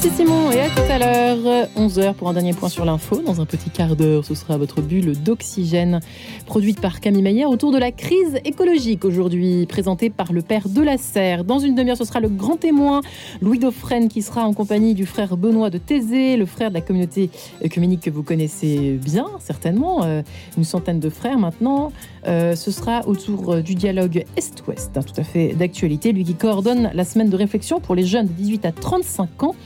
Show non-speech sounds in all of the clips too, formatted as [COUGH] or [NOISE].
Merci Simon et à tout à l'heure, 11h pour un dernier point sur l'info. Dans un petit quart d'heure, ce sera votre bulle d'oxygène produite par Camille Mayer autour de la crise écologique aujourd'hui, présentée par le père de la Serre. Dans une demi-heure, ce sera le grand témoin Louis Dauphren qui sera en compagnie du frère Benoît de Thésée, le frère de la communauté œcuménique que vous connaissez bien, certainement, euh, une centaine de frères maintenant. Euh, ce sera autour du dialogue Est-Ouest, hein, tout à fait d'actualité, lui qui coordonne la semaine de réflexion pour les jeunes de 18 à 35 ans.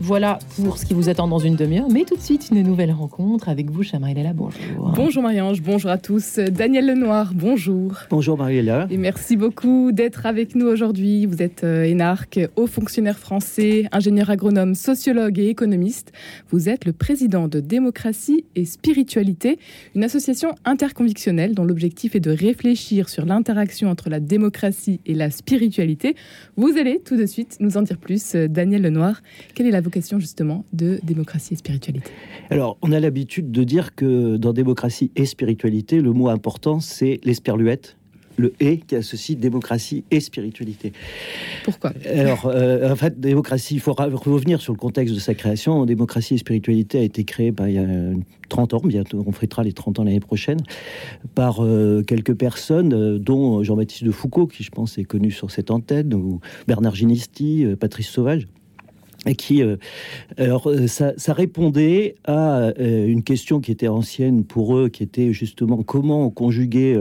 Voilà pour ce qui vous attend dans une demi-heure. Mais tout de suite, une nouvelle rencontre avec vous, Chamaïlela. Bonjour. Bonjour Marie-Ange, bonjour à tous. Daniel Lenoir, bonjour. Bonjour Mariella. Et merci beaucoup d'être avec nous aujourd'hui. Vous êtes euh, énarque, haut fonctionnaire français, ingénieur agronome, sociologue et économiste. Vous êtes le président de Démocratie et Spiritualité, une association interconvictionnelle dont l'objectif est de réfléchir sur l'interaction entre la démocratie et la spiritualité. Vous allez tout de suite nous en dire plus, euh, Daniel Lenoir. Quelle est la vocation justement de démocratie et spiritualité Alors, on a l'habitude de dire que dans démocratie et spiritualité, le mot important, c'est l'esperluette le et qui associe démocratie et spiritualité. Pourquoi? Alors, euh, en fait, démocratie, il faut revenir sur le contexte de sa création. Démocratie et spiritualité a été créée bah, il y a 30 ans, bientôt on fêtera les 30 ans l'année prochaine, par euh, quelques personnes, euh, dont Jean-Baptiste de Foucault, qui je pense est connu sur cette antenne, ou Bernard Ginisti, Patrice Sauvage qui, euh, alors, euh, ça, répondait à euh, une question qui était ancienne pour eux, qui était justement comment conjuguer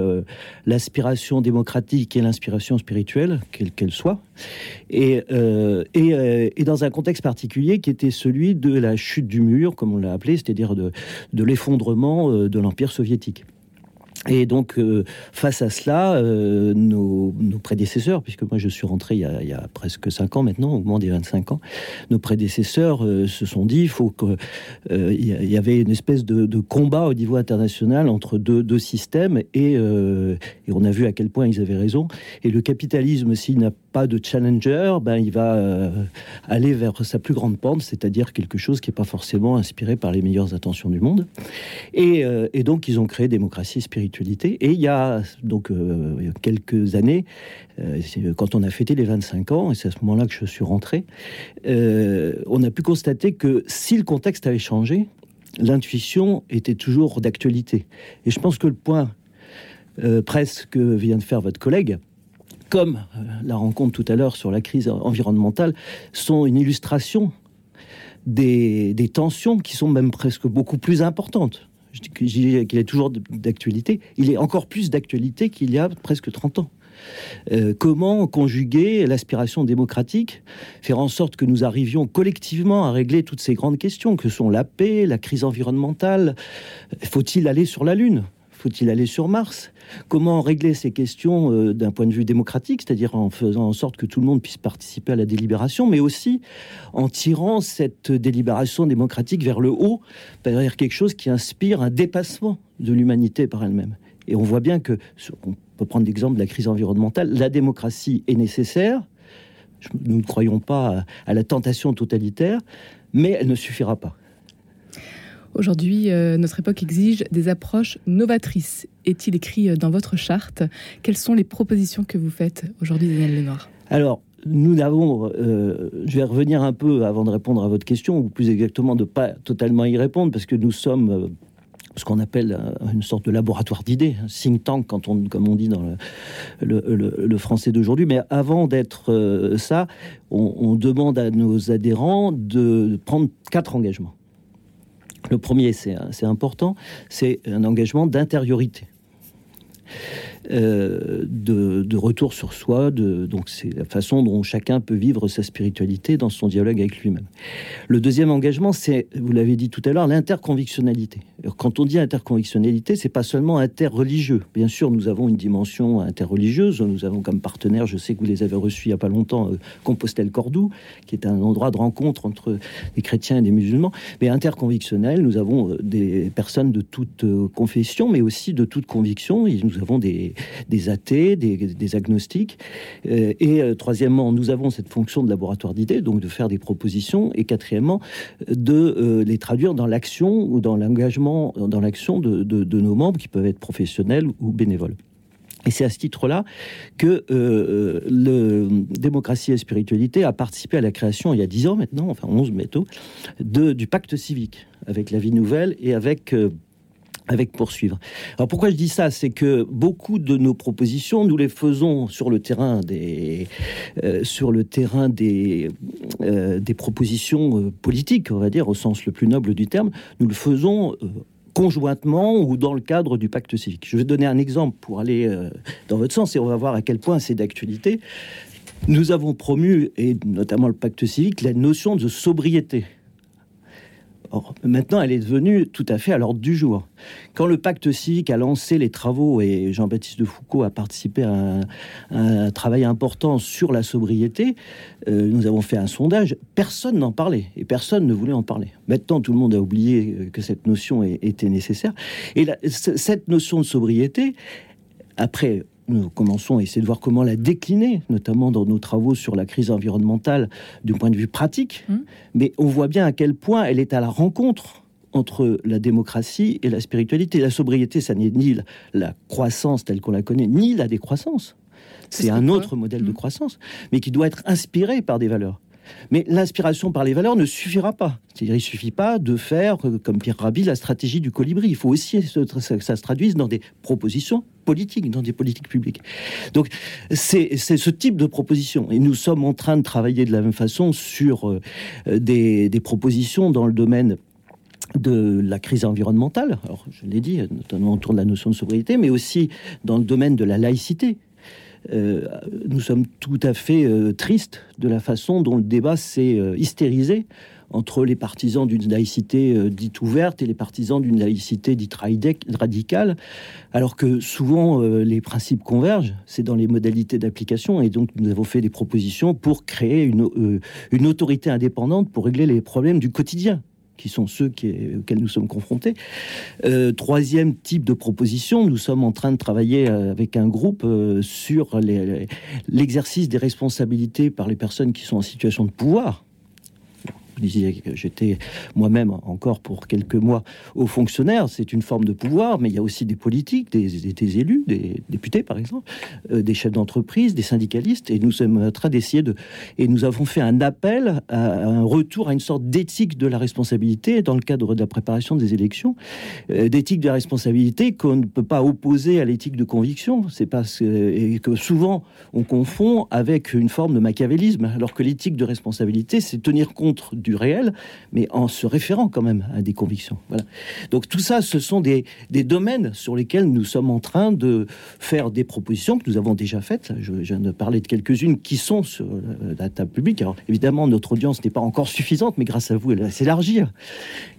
l'aspiration démocratique et l'inspiration spirituelle, quelle qu'elle soit, et, dans un contexte particulier qui était celui de la chute du mur, comme on l'a appelé, c'est-à-dire de l'effondrement de l'Empire soviétique. Et donc, euh, face à cela, euh, nos, prédécesseurs, puisque moi je suis rentré il y, a, presque 5 ans maintenant, au moment des 25 ans, nos prédécesseurs euh, se sont dit il faut que il y avait une espèce de, de, combat au niveau international entre deux, deux systèmes, et, et, on a vu à quel point ils avaient raison. Et le capitalisme, s'il n'a pas de challenger, ben, il va aller vers sa plus grande pente, c'est-à-dire quelque chose qui n'est pas forcément inspiré par les meilleures intentions du monde. Et, et donc, ils ont créé démocratie spirituelle et il y a donc euh, quelques années, euh, quand on a fêté les 25 ans, et c'est à ce moment-là que je suis rentré, euh, on a pu constater que si le contexte avait changé, l'intuition était toujours d'actualité. Et je pense que le point presque que vient de faire votre collègue, comme la rencontre tout à l'heure sur la crise environnementale, sont une illustration des, des, tensions qui sont même presque beaucoup plus importantes je dis qu'il est toujours d'actualité, il est encore plus d'actualité qu'il y a presque 30 ans. Euh, comment conjuguer l'aspiration démocratique, faire en sorte que nous arrivions collectivement à régler toutes ces grandes questions que sont la paix, la crise environnementale? Faut-il aller sur la Lune? Faut-il aller sur Mars? Comment régler ces questions euh, d'un point de vue démocratique, c'est-à-dire en faisant en sorte que tout le monde puisse participer à la délibération, mais aussi en tirant cette délibération démocratique vers le haut, vers quelque chose qui inspire un dépassement de l'humanité par elle-même? Et on voit bien que, on peut prendre l'exemple de la crise environnementale, la démocratie est nécessaire. Nous ne croyons pas à la tentation totalitaire, mais elle ne suffira pas. Aujourd'hui, euh, notre époque exige des approches novatrices. Est-il écrit euh, dans votre charte Quelles sont les propositions que vous faites aujourd'hui, Daniel Lenoir Alors, nous n'avons, euh, je vais revenir un peu avant de répondre à votre question, ou plus exactement de pas totalement y répondre, parce que nous sommes ce qu'on appelle une sorte de laboratoire d'idées, un think tank, comme on dit dans le, français d'aujourd'hui. Mais avant d'être ça, on, demande à nos adhérents de prendre quatre engagements. Le premier, c'est important, c'est un engagement d'intériorité. Euh, de, retour sur soi. Donc c'est la façon dont chacun peut vivre sa spiritualité dans son dialogue avec lui-même. Le deuxième engagement, c'est, vous l'avez dit tout à l'heure, l'interconvictionnalité. Quand on dit interconvictionnalité, c'est pas seulement interreligieux. Bien sûr, nous avons une dimension interreligieuse. Nous avons comme partenaire, je sais que vous les avez reçus il y a pas longtemps, euh, Compostelle Cordoue, qui est un endroit de rencontre entre des chrétiens et des musulmans. Mais interconvictionnel, nous avons euh, des personnes de toute confession, mais aussi de toute conviction. Nous avons des, des, athées, des, agnostiques. Euh, et euh, troisièmement, nous avons cette fonction de laboratoire d'idées, donc de faire des propositions. Et quatrièmement, de euh, les traduire dans l'action ou dans l'engagement, dans l'action de, nos membres qui peuvent être professionnels ou bénévoles. Et c'est à ce titre-là que euh, le démocratie et spiritualité a participé à la création, il y a dix ans maintenant, enfin 11 bientôt, de, du pacte civique avec la vie nouvelle et avec avec poursuivre. Alors pourquoi je dis ça? C'est que beaucoup de nos propositions, nous les faisons sur le terrain des, euh, sur le terrain des, euh, des propositions euh, politiques, on va dire, au sens le plus noble du terme. Nous le faisons conjointement ou dans le cadre du pacte civique. Je vais donner un exemple pour aller dans votre sens et on va voir à quel point c'est d'actualité. Nous avons promu, et notamment le pacte civique, la notion de sobriété maintenant, elle est devenue tout à fait à l'ordre du jour. Quand le pacte civique a lancé les travaux et Jean-Baptiste de Foucault a participé à un, travail important sur la sobriété, euh, nous avons fait un sondage. Personne n'en parlait et personne ne voulait en parler. Maintenant, tout le monde a oublié euh, que cette notion était nécessaire. Et cette notion de sobriété, après nous commençons à essayer de voir comment la décliner, notamment dans nos travaux sur la crise environnementale du point de vue pratique. Mmh. Mais on voit bien à quel point elle est à la rencontre entre la démocratie et la spiritualité. La sobriété, ça n'est ni la croissance telle qu'on la connaît, ni la décroissance. C'est un autre modèle de mmh. croissance, mais qui doit être inspiré par des valeurs. Mais l'inspiration par les valeurs ne suffira pas. Il ne suffit pas de faire, euh, comme Pierre Rabhi, la stratégie du colibri. Il faut aussi que ça se traduise dans des propositions politiques, dans des politiques publiques. Donc, c'est ce type de proposition. Et nous sommes en train de travailler de la même façon sur euh, des, des propositions dans le domaine de la crise environnementale, alors je l'ai dit, notamment autour de la notion de sobriété, mais aussi dans le domaine de la laïcité. Euh, nous sommes tout à fait euh, tristes de la façon dont le débat s'est euh, hystérisé entre les partisans d'une laïcité dite ouverte et les partisans d'une laïcité dite radicale, alors que souvent les principes convergent, c'est dans les modalités d'application, et donc nous avons fait des propositions pour créer une, une autorité indépendante pour régler les problèmes du quotidien qui sont ceux auxquels nous sommes confrontés. Euh, troisième type de proposition, nous sommes en train de travailler euh, avec un groupe euh, sur l'exercice des responsabilités par les personnes qui sont en situation de pouvoir que j'étais moi-même encore pour quelques mois au fonctionnaire. C'est une forme de pouvoir, mais il y a aussi des politiques, des, élus, des députés par exemple, euh, des chefs d'entreprise, des syndicalistes, et nous sommes en train d'essayer de... Et nous avons fait un appel à, un retour à une sorte d'éthique de la responsabilité dans le cadre de la préparation des élections, euh, d'éthique de la responsabilité qu'on ne peut pas opposer à l'éthique de conviction. C'est parce et que souvent on confond avec une forme de machiavélisme, alors que l'éthique de responsabilité, c'est tenir compte du réel, mais en se référant quand même à des convictions. Voilà. Donc tout ça, ce sont des, des domaines sur lesquels nous sommes en train de faire des propositions que nous avons déjà faites. Je, viens de parler de quelques-unes qui sont sur la table publique. Alors évidemment, notre audience n'est pas encore suffisante, mais grâce à vous, elle va s'élargir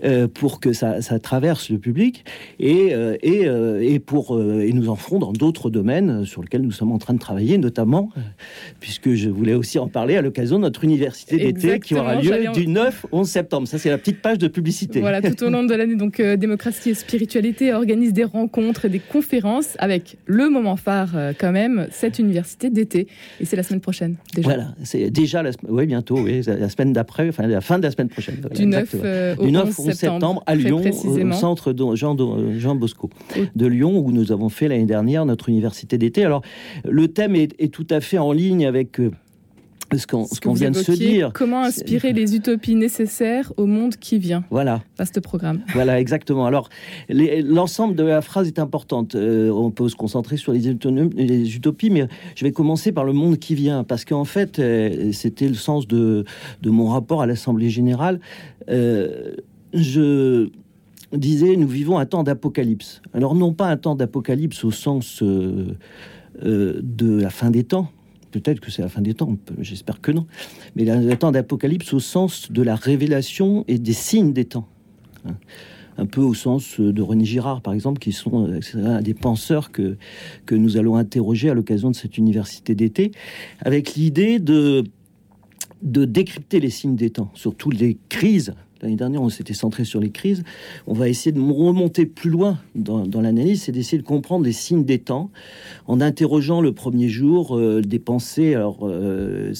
euh, pour que ça, ça, traverse le public et, euh, et, euh, et pour et nous en ferons dans d'autres domaines sur lesquels nous sommes en train de travailler, notamment puisque je voulais aussi en parler à l'occasion de notre université d'été qui aura lieu du 9 11 septembre. Ça, c'est la petite page de publicité. Voilà, tout au long de l'année, donc euh, Démocratie et Spiritualité organise des rencontres et des conférences avec le moment phare, euh, quand même, cette université d'été. Et c'est la semaine prochaine, déjà. Voilà, c'est déjà la oui, bientôt, oui, la semaine d'après, enfin, la fin de la semaine prochaine. du 9, euh, au 11 septembre, à Lyon, au centre Jean, Jean Bosco de Lyon, où nous avons fait l'année dernière notre université d'été. Alors, le thème est, est, tout à fait en ligne avec ce qu'on vient de se dire. Comment inspirer [LAUGHS] les utopies nécessaires au monde qui vient Voilà. Vaste programme. [LAUGHS] Voilà, exactement. Alors, l'ensemble de la phrase est importante. Euh, on peut se concentrer sur les, les, utopies, mais je vais commencer par le monde qui vient, parce qu'en fait, euh, c'était le sens de, de, mon rapport à l'Assemblée générale. Euh, je disais, nous vivons un temps d'apocalypse. Alors, non pas un temps d'apocalypse au sens de la fin des temps, Peut-être que c'est la fin des temps, j'espère que non. Mais la, temps d'Apocalypse au sens de la révélation et des signes des temps. Hein. Un peu au sens de René Girard, par exemple, qui sont euh, des penseurs que, que nous allons interroger à l'occasion de cette université d'été, avec l'idée de, de décrypter les signes des temps, surtout les crises L'année dernière, on s'était centré sur les crises. On va essayer de remonter plus loin dans, l'analyse et d'essayer de comprendre les signes des temps en interrogeant le premier jour euh, des pensées. Alors, euh,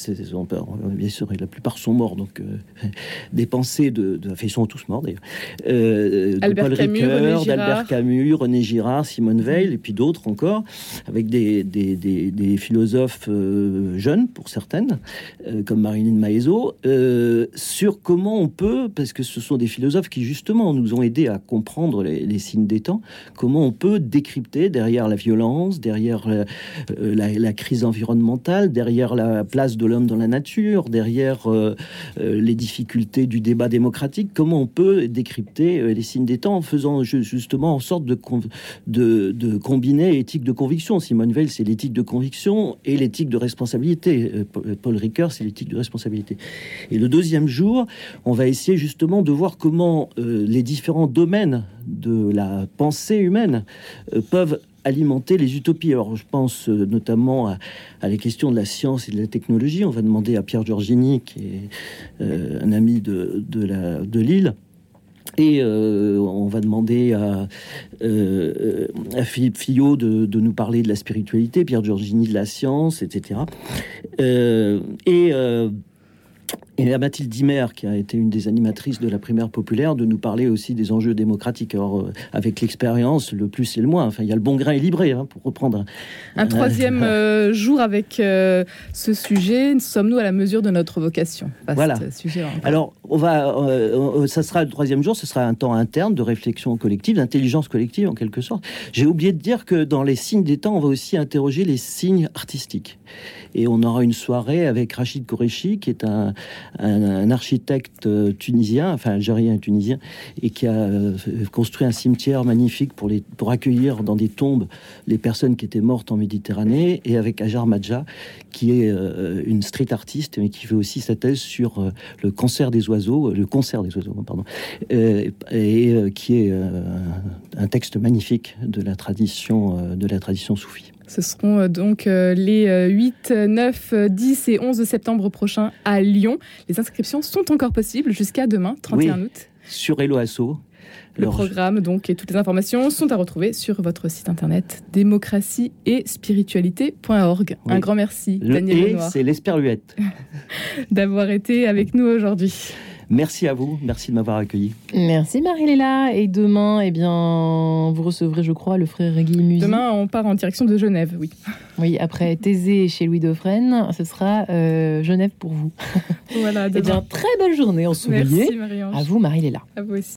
bien sûr, la plupart sont morts, donc euh, [LAUGHS] des pensées de, de, ils sont tous morts d'ailleurs. de Paul Ricoeur, d'Albert Camus, René Girard, Simone Veil, et puis d'autres encore, avec des, des, des philosophes jeunes pour certaines, comme Marilyn Maezot, sur comment on peut parce que ce sont des philosophes qui justement nous ont aidés à comprendre les, signes des temps, comment on peut décrypter derrière la violence, derrière euh, la, crise environnementale, derrière la place de l'homme dans la nature, derrière euh, euh, les difficultés du débat démocratique, comment on peut décrypter les signes des temps en faisant justement en sorte de combiner éthique de conviction? Simone Veil, c'est l'éthique de conviction et l'éthique de responsabilité. Paul Ricoeur, c'est l'éthique de responsabilité. Et le deuxième jour, on va essayer justement justement de voir comment euh, les différents domaines de la pensée humaine euh, peuvent alimenter les utopies. Alors, je pense euh, notamment à, à, les questions de la science et de la technologie. On va demander à Pierre Giorgini, qui est un ami de, de, la, de Lille, et on va demander à, Philippe Fillot de, de, nous parler de la spiritualité, Pierre Giorgini de la science, etc. et et à Mathilde Dimer, qui a été une des animatrices de la primaire populaire, de nous parler aussi des enjeux démocratiques. Alors, euh, avec l'expérience, le plus et le moins. Enfin, il y a le bon grain libré, hein, pour reprendre. Un troisième euh, jour avec euh, ce sujet. Sommes-nous à la mesure de notre vocation Voilà. Sujet, Alors, on va, ça sera le troisième jour. Ce sera un temps interne de réflexion collective, d'intelligence collective en quelque sorte. J'ai oublié de dire que dans les signes des temps, on va aussi interroger les signes artistiques. Et on aura une soirée avec Rachid Koreshi, qui est un, un, architecte euh, tunisien, enfin algérien et tunisien, et qui a euh, construit un cimetière magnifique pour, les, pour accueillir dans des tombes les personnes qui étaient mortes en Méditerranée, et avec Ajar Madja, qui est euh, une street artiste, mais qui fait aussi sa thèse sur le concert des oiseaux, le concert des oiseaux, pardon, et qui est un texte magnifique de la tradition, de la tradition soufie. Ce seront euh, donc euh, les 8, 9, 10 et 11 septembre prochains à Lyon. Les inscriptions sont encore possibles jusqu'à demain, 31 août. Sur Eloasso. Le programme donc et toutes les informations sont à retrouver sur votre site internet démocratie et spiritualité.org. Un grand merci, Daniel C'est l'esperluette. [LAUGHS] D'avoir été avec nous aujourd'hui. Merci à vous, merci de m'avoir accueilli. Merci Marie-Léla. Et demain, eh bien, vous recevrez, je crois, le frère Guy Musi. Demain, on part en direction de Genève, oui. Oui, après Thésée chez Louis Dauphren, ce sera euh, Genève pour vous. Voilà, [LAUGHS] eh bien, très belle journée en soulier. Merci Marie-Ange. À vous Marie-Léla. À vous aussi.